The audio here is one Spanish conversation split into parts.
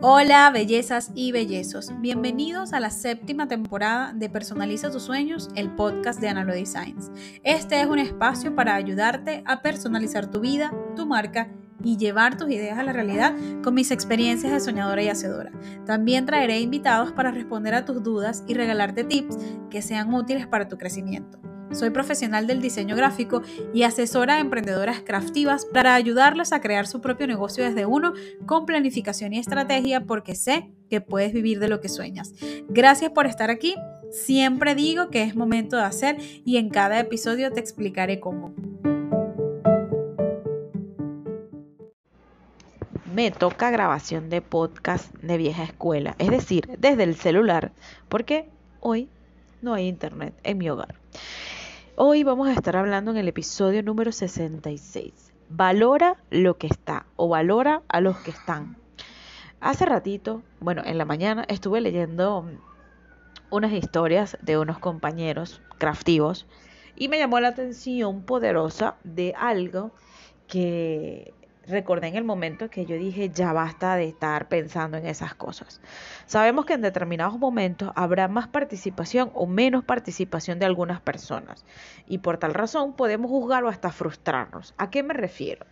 Hola, bellezas y bellezos. Bienvenidos a la séptima temporada de Personaliza tus sueños, el podcast de Analo Designs. Este es un espacio para ayudarte a personalizar tu vida, tu marca y llevar tus ideas a la realidad con mis experiencias de soñadora y hacedora. También traeré invitados para responder a tus dudas y regalarte tips que sean útiles para tu crecimiento. Soy profesional del diseño gráfico y asesora a emprendedoras craftivas para ayudarlas a crear su propio negocio desde uno con planificación y estrategia porque sé que puedes vivir de lo que sueñas. Gracias por estar aquí. Siempre digo que es momento de hacer y en cada episodio te explicaré cómo. Me toca grabación de podcast de vieja escuela, es decir, desde el celular, porque hoy no hay internet en mi hogar. Hoy vamos a estar hablando en el episodio número 66. Valora lo que está o valora a los que están. Hace ratito, bueno, en la mañana estuve leyendo unas historias de unos compañeros craftivos y me llamó la atención poderosa de algo que recordé en el momento que yo dije, ya basta de estar pensando en esas cosas. Sabemos que en determinados momentos habrá más participación o menos participación de algunas personas y por tal razón podemos juzgar o hasta frustrarnos. ¿A qué me refiero?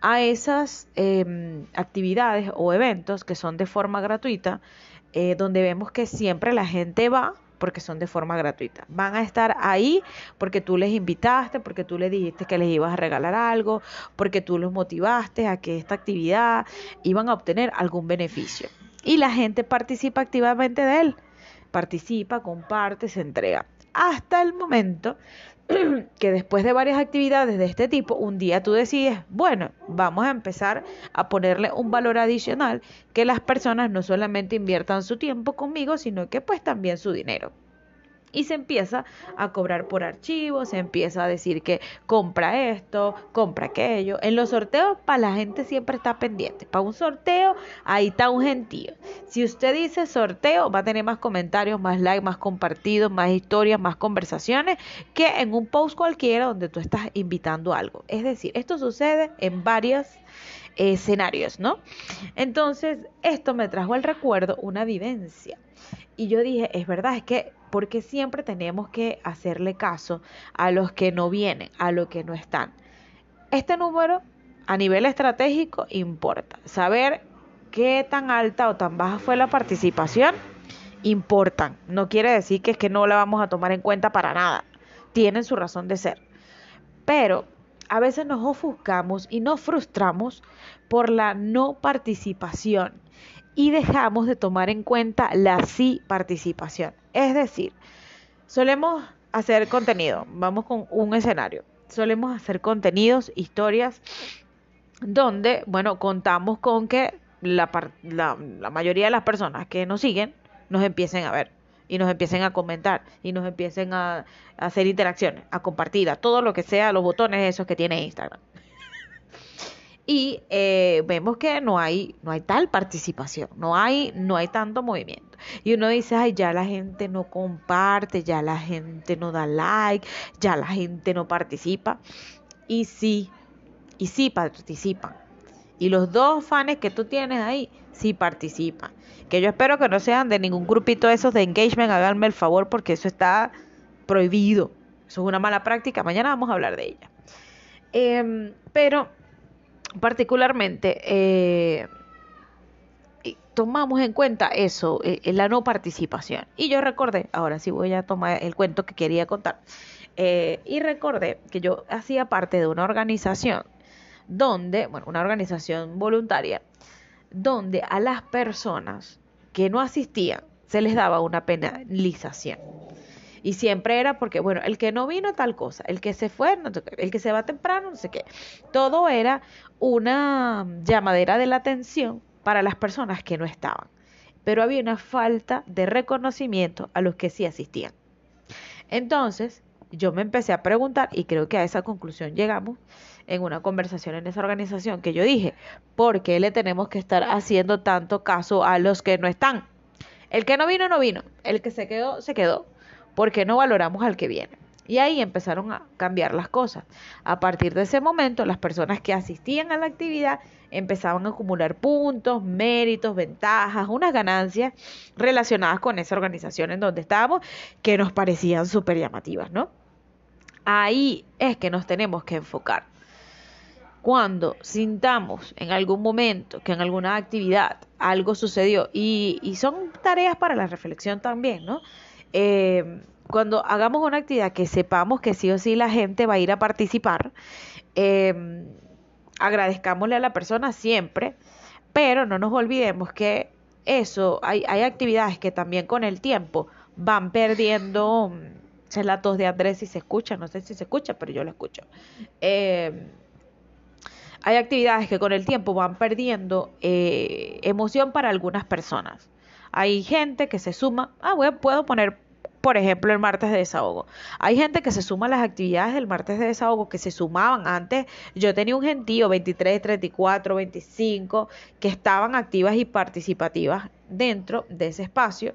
A esas em, actividades o eventos que son de forma gratuita, eh, donde vemos que siempre la gente va porque son de forma gratuita. Van a estar ahí porque tú les invitaste, porque tú les dijiste que les ibas a regalar algo, porque tú los motivaste a que esta actividad iban a obtener algún beneficio. Y la gente participa activamente de él. Participa, comparte, se entrega. Hasta el momento que después de varias actividades de este tipo, un día tú decides, bueno, vamos a empezar a ponerle un valor adicional que las personas no solamente inviertan su tiempo conmigo, sino que pues también su dinero y se empieza a cobrar por archivos, se empieza a decir que compra esto, compra aquello. En los sorteos, para la gente siempre está pendiente. Para un sorteo, ahí está un gentío. Si usted dice sorteo, va a tener más comentarios, más likes, más compartidos, más historias, más conversaciones que en un post cualquiera donde tú estás invitando algo. Es decir, esto sucede en varios escenarios, ¿no? Entonces, esto me trajo al recuerdo una vivencia. Y yo dije, es verdad, es que porque siempre tenemos que hacerle caso a los que no vienen, a los que no están. Este número a nivel estratégico importa. Saber qué tan alta o tan baja fue la participación importan. No quiere decir que es que no la vamos a tomar en cuenta para nada. Tienen su razón de ser. Pero a veces nos ofuscamos y nos frustramos por la no participación y dejamos de tomar en cuenta la sí participación. Es decir, solemos hacer contenido, vamos con un escenario, solemos hacer contenidos, historias, donde, bueno, contamos con que la, la, mayoría de las personas que nos siguen nos empiecen a ver y nos empiecen a comentar y nos empiecen a, hacer interacciones, a compartir, a todo lo que sea, los botones esos que tiene Instagram y eh, vemos que no hay, no hay tal participación, no hay, no hay tanto movimiento. Y uno dice, ay, ya la gente no comparte, ya la gente no da like, ya la gente no participa. Y sí, y sí participan. Y los dos fans que tú tienes ahí, sí participan. Que yo espero que no sean de ningún grupito esos de engagement, háganme el favor, porque eso está prohibido. Eso es una mala práctica. Mañana vamos a hablar de ella. Em, pero particularmente eh, tomamos en cuenta eso, eh, la no participación. Y yo recordé, ahora sí voy a tomar el cuento que quería contar, eh, y recordé que yo hacía parte de una organización donde, bueno, una organización voluntaria, donde a las personas que no asistían se les daba una penalización. Y siempre era porque, bueno, el que no vino tal cosa, el que se fue, el que se va temprano, no sé qué. Todo era una llamadera de la atención para las personas que no estaban. Pero había una falta de reconocimiento a los que sí asistían. Entonces, yo me empecé a preguntar y creo que a esa conclusión llegamos en una conversación en esa organización que yo dije, ¿por qué le tenemos que estar haciendo tanto caso a los que no están? El que no vino, no vino. El que se quedó, se quedó. Porque no valoramos al que viene. Y ahí empezaron a cambiar las cosas. A partir de ese momento, las personas que asistían a la actividad empezaban a acumular puntos, méritos, ventajas, unas ganancias relacionadas con esa organización en donde estábamos que nos parecían súper llamativas, ¿no? Ahí es que nos tenemos que enfocar. Cuando sintamos en algún momento que en alguna actividad algo sucedió, y, son tareas para la reflexión también, ¿no? Eh, cuando hagamos una actividad que sepamos que sí o sí la gente va a ir a participar, eh, agradezcámosle a la persona siempre, pero no nos olvidemos que eso, hay, hay actividades que también con el tiempo van perdiendo, es la tos de Andrés si se escucha, no sé si se escucha, pero yo lo escucho. Eh, hay actividades que con el tiempo van perdiendo eh, emoción para algunas personas. Hay gente que se suma, ah, bueno, puedo poner por ejemplo, el martes de desahogo. Hay gente que se suma a las actividades del martes de desahogo que se sumaban antes. Yo tenía un gentío 23, 34, 25 que estaban activas y participativas dentro de ese espacio.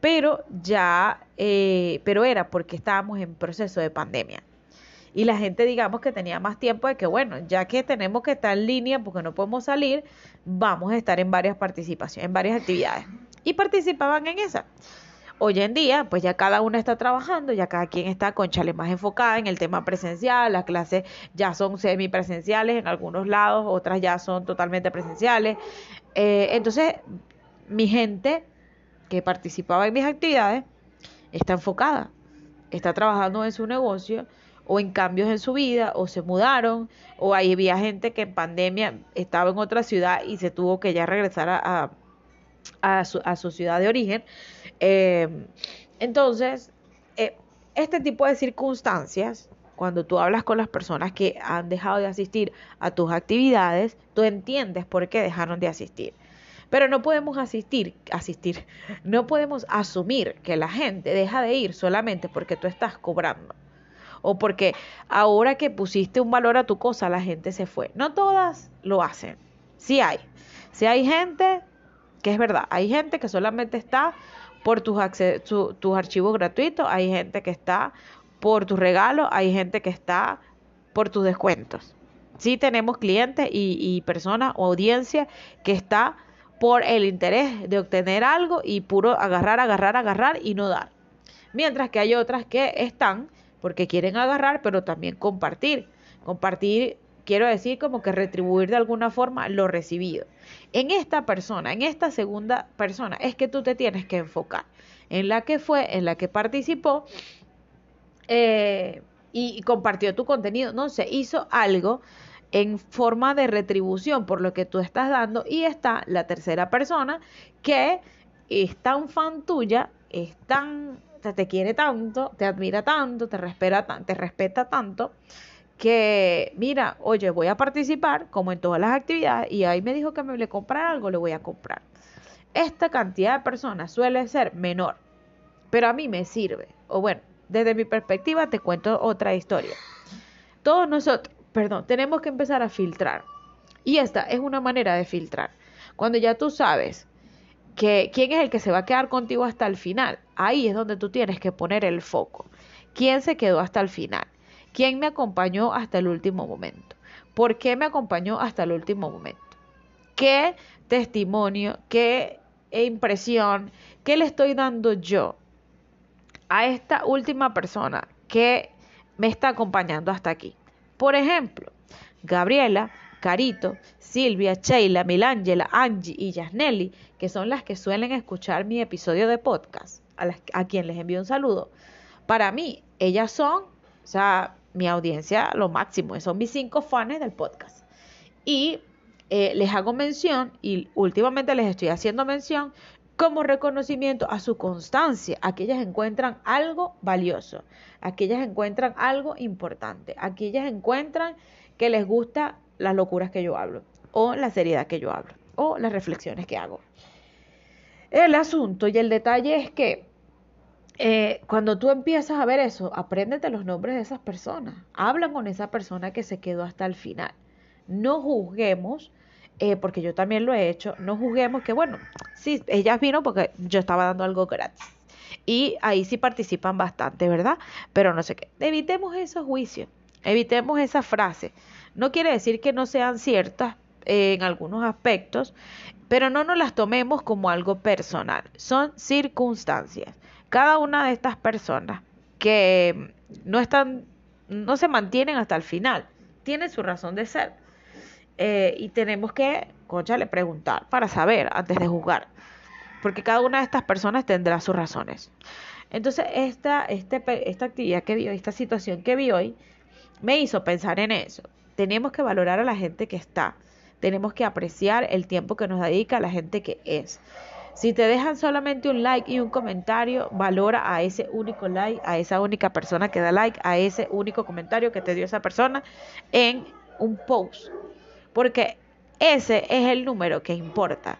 Pero ya, eh, pero era porque estábamos en proceso de pandemia. Y la gente, digamos que tenía más tiempo de que, bueno, ya que tenemos que estar en línea porque no podemos salir, vamos a estar en varias participaciones, en varias actividades. Y participaban en esa. Hoy en día, pues ya cada uno está trabajando, ya cada quien está con chale más enfocada en el tema presencial, las clases ya son semipresenciales en algunos lados, otras ya son totalmente presenciales. Eh, entonces, mi gente que participaba en mis actividades está enfocada, está trabajando en su negocio o en cambios en su vida, o se mudaron, o hay había gente que en pandemia estaba en otra ciudad y se tuvo que ya regresar a, a, su, a su ciudad de origen. Eh, entonces, eh, este tipo de circunstancias, cuando tú hablas con las personas que han dejado de asistir a tus actividades, tú entiendes por qué dejaron de asistir. Pero no podemos asistir, asistir, no podemos asumir que la gente deja de ir solamente porque tú estás cobrando. O porque ahora que pusiste un valor a tu cosa, la gente se fue. No todas lo hacen. Sí hay. Si hay gente que es verdad, hay gente que solamente está por tus, tus archivos gratuitos, hay gente que está por tus regalos, hay gente que está por tus descuentos. Sí tenemos clientes y, y personas o audiencia que está por el interés de obtener algo y puro agarrar, agarrar, agarrar y no dar. Mientras que hay otras que están porque quieren agarrar, pero también compartir. Compartir, quiero decir, como que retribuir de alguna forma lo recibido. En esta persona, en esta segunda persona, es que tú te tienes que enfocar en la que fue, en la que participó eh, y, compartió tu contenido. No sé, hizo algo en forma de retribución por lo que tú estás dando y está la tercera persona que es tan fan tuya, es tan, te, quiere tanto, te admira tanto, te respeta, te respeta tanto que, mira, oye, voy a participar como en todas las actividades y ahí me dijo que me le comprar algo, le voy a comprar. Esta cantidad de personas suele ser menor, pero a mí me sirve. O bueno, desde mi perspectiva te cuento otra historia. Todos nosotros, perdón, tenemos que empezar a filtrar. Y esta es una manera de filtrar. Cuando ya tú sabes que quién es el que se va a quedar contigo hasta el final, ahí es donde tú tienes que poner el foco. ¿Quién se quedó hasta el final? ¿Quién me acompañó hasta el último momento? ¿Por qué me acompañó hasta el último momento? ¿Qué testimonio, qué impresión, qué le estoy dando yo a esta última persona que me está acompañando hasta aquí? Por ejemplo, Gabriela, Carito, Silvia, Sheila, Milangela, Angie y Yasneli, que son las que suelen escuchar mi episodio de podcast, a, a quien les envío un saludo. Para mí, ellas son, o sea, mi audiencia lo máximo, son mis cinco fans del podcast. Y eh, les hago mención, y últimamente les estoy haciendo mención, como reconocimiento a su constancia, a que ellas encuentran algo valioso, a que ellas encuentran algo importante, a que ellas encuentran que les gusta las locuras que yo hablo, o la seriedad que yo hablo, o las reflexiones que hago. El asunto y el detalle es que eh, cuando tú empiezas a ver eso, apréndete los nombres de esas personas. Habla con esa persona que se quedó hasta el final. No juzguemos, eh, porque yo también lo he hecho, no juzguemos que, bueno, sí, ellas vino porque yo estaba dando algo gratis. y ahí sí participan bastante, ¿verdad? Pero no sé qué. Evitemos esos juicios, evitemos esa frase. No quiere decir que no sean ciertas en algunos aspectos, pero no nos las tomemos como algo personal. Son circunstancias. Cada una de estas personas que no están, no se mantienen hasta el final, tiene su razón de ser. Eh, y tenemos que, le preguntar para saber antes de juzgar. Porque cada una de estas personas tendrá sus razones. Entonces, esta, este, esta actividad que vi hoy, esta situación que vi hoy, me hizo pensar en eso. Tenemos que valorar a la gente que está. Tenemos que apreciar el tiempo que nos dedica la gente que es. Si te dejan solamente un like y un comentario, valora a ese único like, a esa única persona que da like, a ese único comentario que te dio esa persona en un post. Porque ese es el número que importa.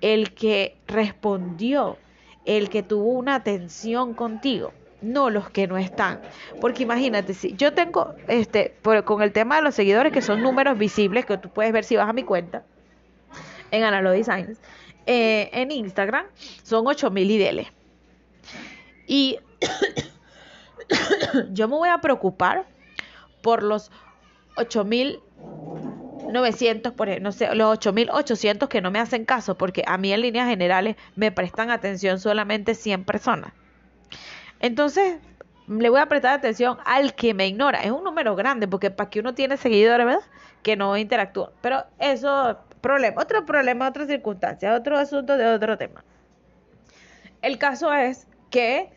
El que respondió, el que tuvo una atención contigo no los que no están. Porque imagínate, si yo tengo, este, con el tema de los seguidores, que son números visibles, que tú puedes ver si vas a mi cuenta, en Analog Designs, eh, en Instagram son 8000 IDL. Y yo me voy a preocupar por los 8900, por no sé, los 8800 que no me hacen caso, porque a mí en líneas generales me prestan atención solamente 100 personas. Entonces, le voy a prestar atención al que me ignora. Es un número grande, porque para que uno tiene seguidores, ¿verdad? Que no interactúa. Pero eso problema, otro problema, otra circunstancia, otro asunto de otro tema. El caso es que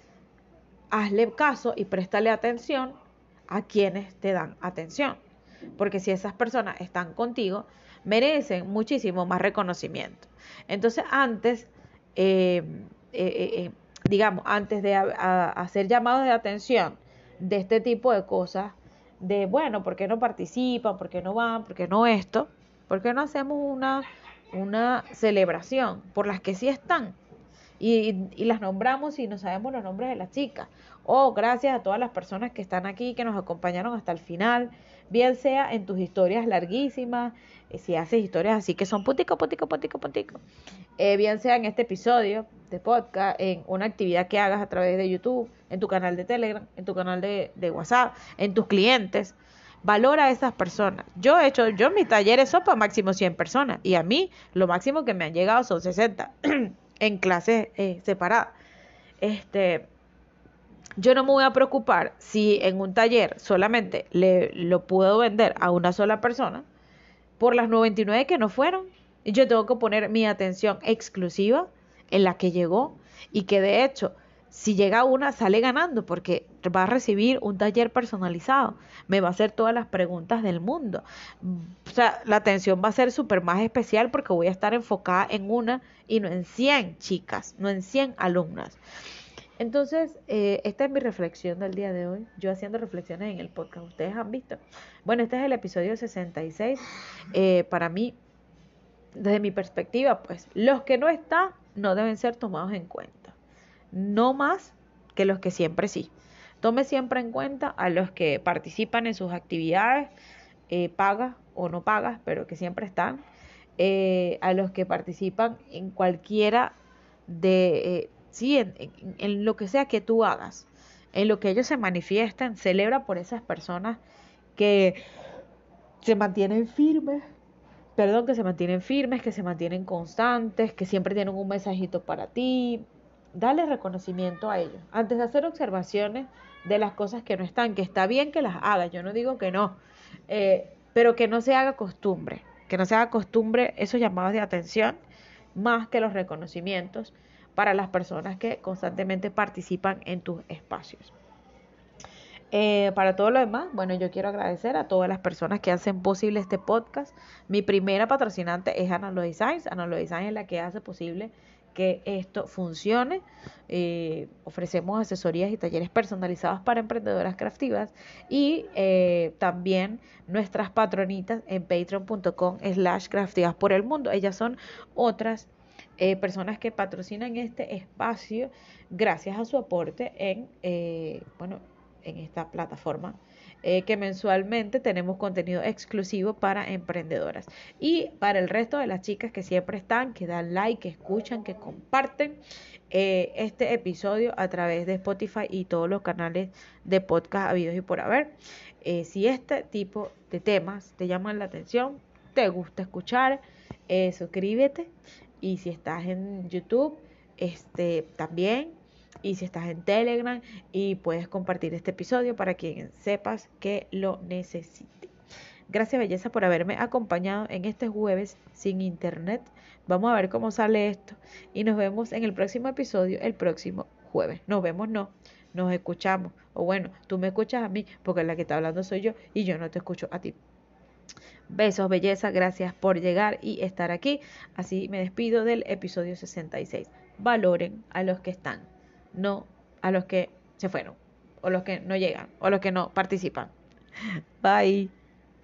hazle caso y préstale atención a quienes te dan atención. Porque si esas personas están contigo, merecen muchísimo más reconocimiento. Entonces, antes, eh, eh, eh, digamos, antes de hacer llamados de atención de este tipo de cosas, de, bueno, ¿por qué no participan? ¿Por qué no van? ¿Por qué no esto? ¿Por qué no hacemos una, una celebración por las que sí están? Y, y, las nombramos y no sabemos los nombres de las chicas. Oh, gracias a todas las personas que están aquí, que nos acompañaron hasta el final, bien sea en tus historias larguísimas, eh, si haces historias así que son putico, putico, putico, putico, eh, bien sea en este episodio de podcast, en una actividad que hagas a través de YouTube, en tu canal de Telegram, en tu canal de, WhatsApp, en tus clientes. Valora a esas personas. Yo he hecho, yo mis talleres son para máximo 100 personas y a mí lo máximo que me han llegado son 60 en clases eh, separadas. Este, yo no me voy a preocupar si en un taller solamente le lo puedo vender a una sola persona por las 99 que no fueron. Yo tengo que poner mi atención exclusiva en la que llegó y que de hecho si llega una, sale ganando porque va a recibir un taller personalizado, me va a hacer todas las preguntas del mundo. O sea, la atención va a ser súper más especial porque voy a estar enfocada en una y no en 100 chicas, no en 100 alumnas. Entonces, eh, esta es mi reflexión del día de hoy. Yo haciendo reflexiones en el podcast. Ustedes han visto. Bueno, este es el episodio 66. Eh, para mí, desde mi perspectiva, pues los que no están no deben ser tomados en cuenta no más que los que siempre sí. Tome siempre en cuenta a los que participan en sus actividades, eh, pagas o no pagas, pero que siempre están, a los que participan en cualquiera de, sí, en, en, lo que sea que tú hagas, en lo que ellos se manifiesten, celebra por esas personas que se mantienen firmes, perdón, que se mantienen firmes, que se mantienen constantes, que siempre tienen un mensajito para ti, dale reconocimiento a ellos. Antes de hacer observaciones de las cosas que no están, que está bien que las haga, yo no digo que no, eh, pero que no se haga costumbre, que no se haga costumbre esos llamados de atención más que los reconocimientos para las personas que constantemente participan en tus espacios. Eh, para todo lo demás, bueno, yo quiero agradecer a todas las personas que hacen posible este podcast. Mi primera patrocinante es Analo Designs. Analo Designs es la que hace posible que esto funcione. Eh, ofrecemos asesorías y talleres personalizados para emprendedoras craftivas y eh, también nuestras patronitas en patreon.com slash craftivas por el mundo. Ellas son otras eh, personas que patrocinan este espacio gracias a su aporte en, bueno, en esta plataforma eh, que mensualmente tenemos contenido exclusivo para emprendedoras. Y para el resto de las chicas que siempre están, que dan like, que escuchan, que comparten eh, este episodio a través de Spotify y todos los canales de podcast habidos y por haber. Eh, si este tipo de temas te llaman la atención, te gusta escuchar, suscríbete. Y si estás en YouTube, este también y si estás en Telegram y puedes compartir este episodio para quien sepas que lo necesite. Gracias belleza por haberme acompañado en este jueves sin internet. Vamos a ver cómo sale esto y nos vemos en el próximo episodio el próximo jueves. Nos vemos, no, nos escuchamos. O bueno, tú me escuchas a mí porque la que está hablando soy yo y yo no te escucho a ti. Besos, belleza, gracias por llegar y estar aquí. Así me despido del episodio 66. Valoren a los que están no a los que se fueron, o los que no llegan, o los que no participan. Bye.